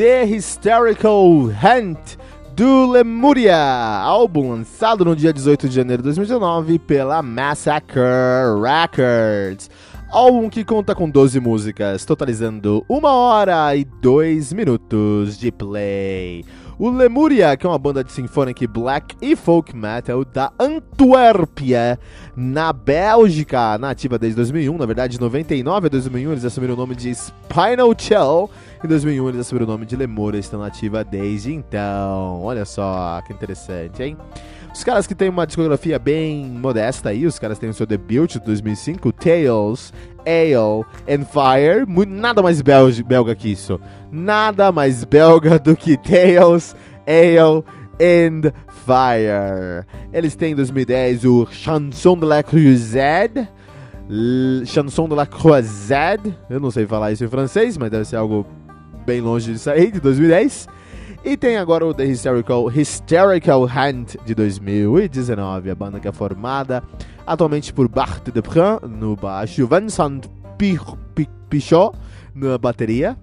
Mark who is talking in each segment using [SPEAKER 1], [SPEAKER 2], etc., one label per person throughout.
[SPEAKER 1] The Hysterical Hunt do Lemuria, álbum lançado no dia 18 de janeiro de 2019 pela Massacre Records. Álbum que conta com 12 músicas, totalizando 1 hora e 2 minutos de play. O Lemuria, que é uma banda de symphonic black e folk metal da Antuérpia, na Bélgica, nativa desde 2001, na verdade de 99 a 2001 eles assumiram o nome de Spinal Shell, em 2001 eles assumiram o nome de Lemuria, estão nativa desde então. Olha só que interessante, hein? Os caras que têm uma discografia bem modesta aí, os caras têm o seu debut de 2005, Tales, Ale and Fire, nada mais belga que isso. Nada mais belga do que Tales, Ale and Fire. Eles têm em 2010 o Chanson de la Crusade, Chanson de la Croisade, eu não sei falar isso em francês, mas deve ser algo bem longe disso aí, de 2010. E tem agora o The Hysterical, Hysterical Hand de 2019, a banda que é formada atualmente por Bart de Prin no baixo, Vincent Pichot na bateria,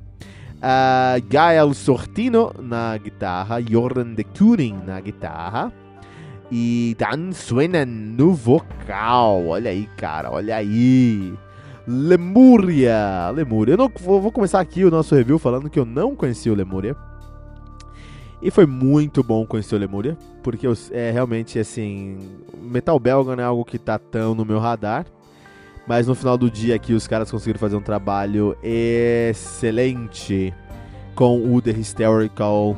[SPEAKER 1] uh, Gael Sortino na guitarra, Jordan de Kuning na guitarra e Dan Swinen no vocal. Olha aí, cara, olha aí. Lemuria, Lemuria. Eu não, vou, vou começar aqui o nosso review falando que eu não conheci o Lemuria. E foi muito bom conhecer o Lemuria, porque é realmente assim, metal belga não é algo que tá tão no meu radar. Mas no final do dia aqui os caras conseguiram fazer um trabalho excelente com o The Hysterical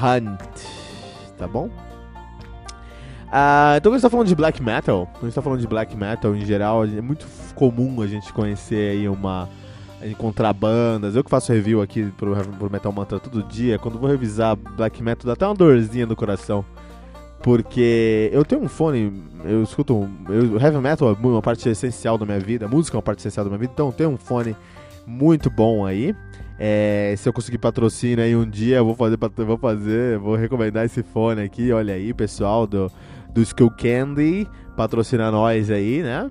[SPEAKER 1] Hunt, tá bom? Uh, então, quando a gente tá falando de black metal, quando tá falando de black metal em geral, é muito comum a gente conhecer aí uma. encontrar bandas. Eu que faço review aqui pro, pro Metal Mantra todo dia, quando vou revisar black metal dá até uma dorzinha no coração. Porque eu tenho um fone, eu escuto. Eu, heavy metal é uma parte essencial da minha vida, música é uma parte essencial da minha vida, então eu tenho um fone muito bom aí. É, se eu conseguir patrocínio aí um dia, eu vou fazer, vou fazer, vou recomendar esse fone aqui, olha aí, pessoal do do Skull Candy, patrocina nós aí, né?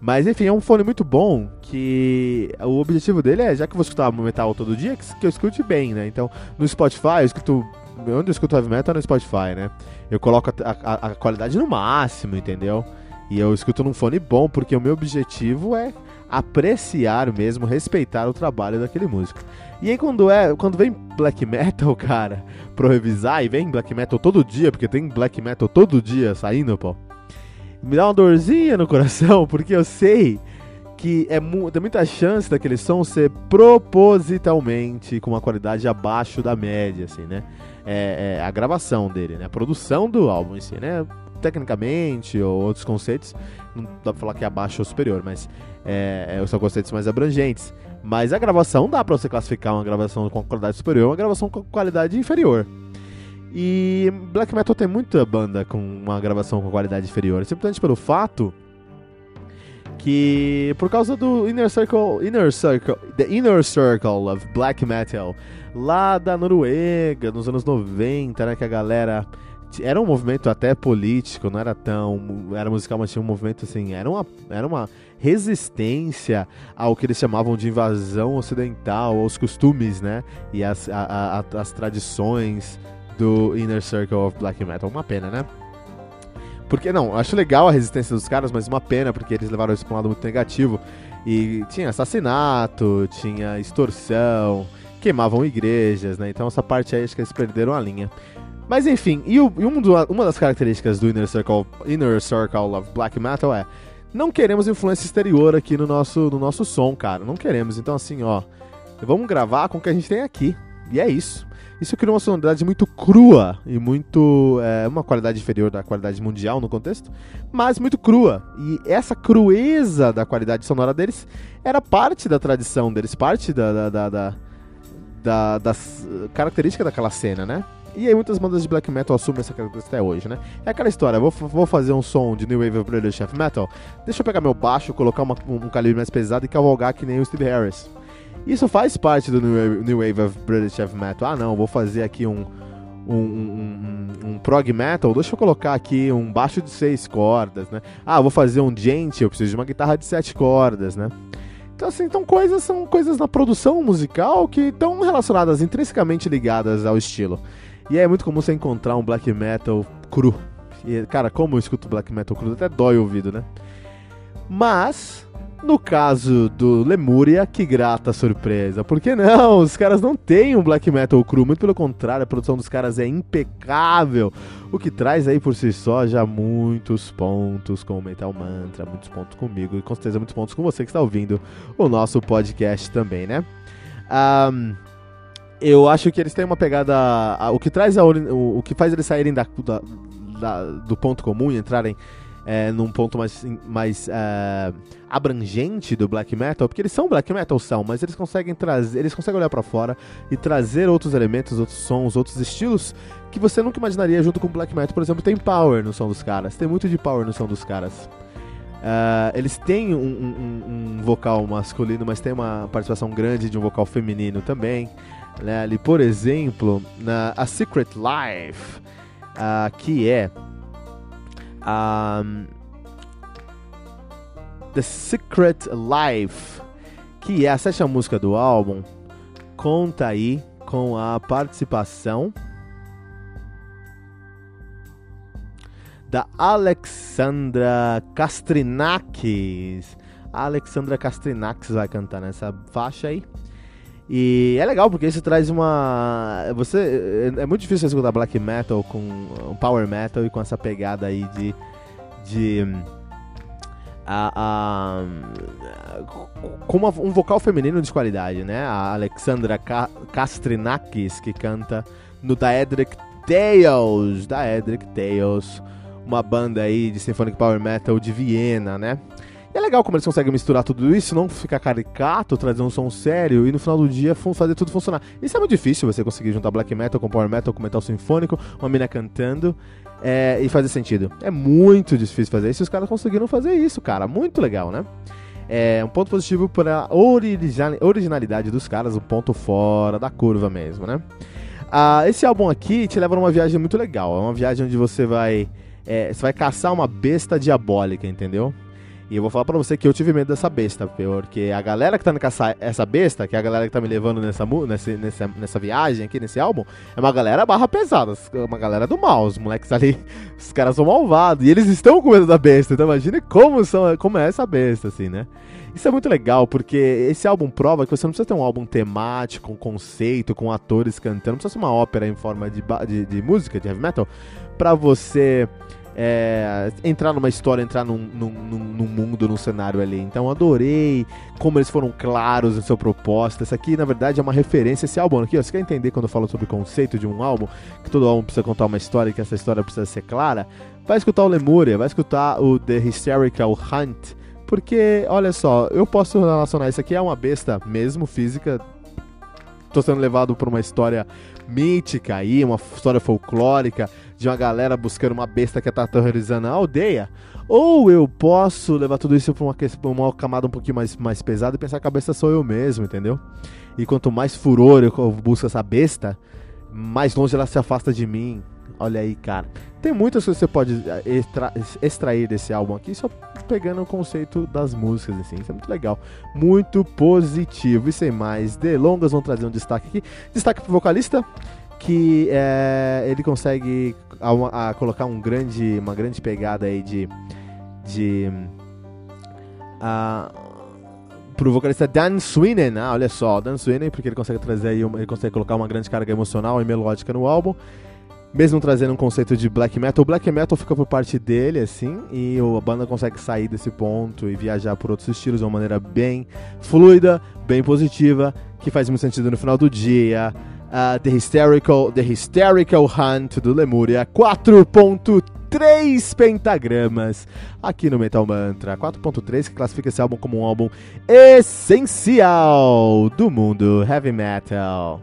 [SPEAKER 1] Mas enfim, é um fone muito bom que o objetivo dele é, já que eu vou escutar metal todo dia, que, eu escute bem, né? Então, no Spotify, eu escuto. Onde eu escuto heavy metal é no Spotify, né? Eu coloco a, a, a qualidade no máximo, entendeu? E eu escuto num fone bom, porque o meu objetivo é apreciar mesmo, respeitar o trabalho daquele músico. E aí quando é, quando vem black metal, cara, pra revisar e vem black metal todo dia, porque tem black metal todo dia saindo, pô. Me dá uma dorzinha no coração, porque eu sei que é mu tem muita chance daquele som ser propositalmente com uma qualidade abaixo da média, assim, né? É, é a gravação dele, né? A produção do álbum em si, né? Tecnicamente ou outros conceitos, não dá pra falar que é abaixo ou superior, mas é, é, são conceitos mais abrangentes. Mas a gravação dá pra você classificar uma gravação com qualidade superior uma gravação com qualidade inferior. E Black Metal tem muita banda com uma gravação com qualidade inferior, simplesmente pelo fato que por causa do Inner Circle, Inner Circle, The Inner Circle of Black Metal, lá da Noruega, nos anos 90, né, que a galera era um movimento até político, não era tão. Era musical, mas tinha um movimento assim. Era uma, era uma resistência ao que eles chamavam de invasão ocidental, aos costumes, né? E as, a, a, as tradições do Inner Circle of Black Metal. Uma pena, né? Porque, não, acho legal a resistência dos caras, mas uma pena, porque eles levaram isso pra um lado muito negativo. E tinha assassinato, tinha extorsão, queimavam igrejas, né? Então essa parte aí acho que eles perderam a linha. Mas enfim, e, o, e uma das características do Inner Circle, Inner Circle of Black Metal é não queremos influência exterior aqui no nosso, no nosso som, cara. Não queremos. Então, assim, ó, vamos gravar com o que a gente tem aqui. E é isso. Isso cria uma sonoridade muito crua e muito. É, uma qualidade inferior da qualidade mundial no contexto, mas muito crua. E essa crueza da qualidade sonora deles era parte da tradição deles, parte da, da, da, da, da das características daquela cena, né? E aí muitas bandas de black metal assumem essa característica até hoje, né? É aquela história, vou, vou fazer um som de New Wave of British Heavy Metal, deixa eu pegar meu baixo, colocar uma, um, calibre mais pesado e cavalgar que nem o Steve Harris. Isso faz parte do New Wave, New Wave of British Heavy Metal. Ah não, vou fazer aqui um, um, um, um, prog metal, deixa eu colocar aqui um baixo de seis cordas, né? Ah, vou fazer um gente, eu preciso de uma guitarra de sete cordas, né? Então, assim, então coisas são coisas na produção musical que estão relacionadas, intrinsecamente ligadas ao estilo. E é muito comum você encontrar um black metal cru. E, cara, como eu escuto black metal cru, até dói o ouvido, né? Mas, no caso do Lemúria, que grata surpresa. Por que não? Os caras não têm um black metal cru, muito pelo contrário, a produção dos caras é impecável. O que traz aí por si só já muitos pontos com o Metal Mantra, muitos pontos comigo e com certeza muitos pontos com você que está ouvindo o nosso podcast também, né? Um, eu acho que eles têm uma pegada. o que traz a, o, o, que faz eles saírem da, da, da, do ponto comum e entrarem é, num ponto mais, mais é, abrangente do black metal, porque eles são black metal, são, mas eles conseguem trazer, eles conseguem olhar para fora e trazer outros elementos, outros sons, outros estilos que você nunca imaginaria junto com black metal. Por exemplo, tem power no som dos caras, tem muito de power no som dos caras. Uh, eles têm um, um, um, vocal masculino, mas tem uma participação grande de um vocal feminino também. Né? Ali, por exemplo, na A Secret Life, uh, que é um, The Secret Life, que é a sétima música do álbum, conta aí com a participação da Alexandra Kastrinakis. A Alexandra Kastrinakis vai cantar nessa faixa aí. E é legal porque isso traz uma. Você. É, é muito difícil escutar black metal com power metal e com essa pegada aí de. de. A, a, com uma, um vocal feminino de qualidade, né? A Alexandra Kastrinakis, que canta no Daedric Tales. Daedric Tales, uma banda aí de symphonic power metal de Viena, né? E é legal como eles conseguem misturar tudo isso, não ficar caricato, trazer um som sério e no final do dia fazer tudo funcionar. Isso é muito difícil, você conseguir juntar black metal com power metal, com metal sinfônico, uma mina cantando é, e fazer sentido. É muito difícil fazer isso e os caras conseguiram fazer isso, cara. Muito legal, né? É um ponto positivo para a originalidade dos caras, um ponto fora da curva mesmo, né? Ah, esse álbum aqui te leva numa viagem muito legal. É uma viagem onde você vai. É, você vai caçar uma besta diabólica, entendeu? E eu vou falar pra você que eu tive medo dessa besta, porque a galera que tá nessa essa besta, que é a galera que tá me levando nessa, nessa, nessa, nessa viagem aqui, nesse álbum, é uma galera barra pesada, uma galera do mal. Os moleques ali, os caras são malvados, e eles estão com medo da besta, então imagine como, são, como é essa besta, assim, né? Isso é muito legal, porque esse álbum prova que você não precisa ter um álbum temático, com conceito, com atores cantando, não precisa ser uma ópera em forma de, de, de música, de heavy metal, pra você é, entrar numa história, entrar num, num, num, mundo, num cenário ali. Então adorei como eles foram claros na sua proposta. Isso aqui, na verdade, é uma referência. Esse álbum aqui, ó, você quer entender quando eu falo sobre o conceito de um álbum, que todo álbum precisa contar uma história e que essa história precisa ser clara? Vai escutar o Lemuria, vai escutar o The Hysterical Hunt, porque, olha só, eu posso relacionar isso aqui a uma besta mesmo, física. Tô sendo levado por uma história mítica aí, uma história folclórica de uma galera buscando uma besta que tá aterrorizando a aldeia. Ou eu posso levar tudo isso pra uma, uma camada um pouquinho mais, mais pesada e pensar que a besta sou eu mesmo, entendeu? E quanto mais furor eu busco essa besta, mais longe ela se afasta de mim. Olha aí, cara. Tem muitas coisas que você pode eh, extra extrair desse álbum aqui, só pegando o conceito das músicas, assim. Isso é muito legal. Muito positivo. E sem mais delongas, vamos trazer um destaque aqui. Destaque pro vocalista, que é, ele consegue a, a colocar um grande, uma grande pegada aí de. de uh, pro vocalista Dan Swinen, ah, olha só, Dan Swinen, porque ele consegue trazer aí, ele consegue colocar uma grande carga emocional e melódica no álbum mesmo trazendo um conceito de black metal, o black metal fica por parte dele, assim, e a banda consegue sair desse ponto e viajar por outros estilos de uma maneira bem fluida, bem positiva, que faz muito sentido no final do dia. Uh, The Hysterical, The Hysterical Hunt do Lemuria, 4.3 pentagramas aqui no Metal Mantra. 4.3 que classifica esse álbum como um álbum essencial do mundo heavy metal.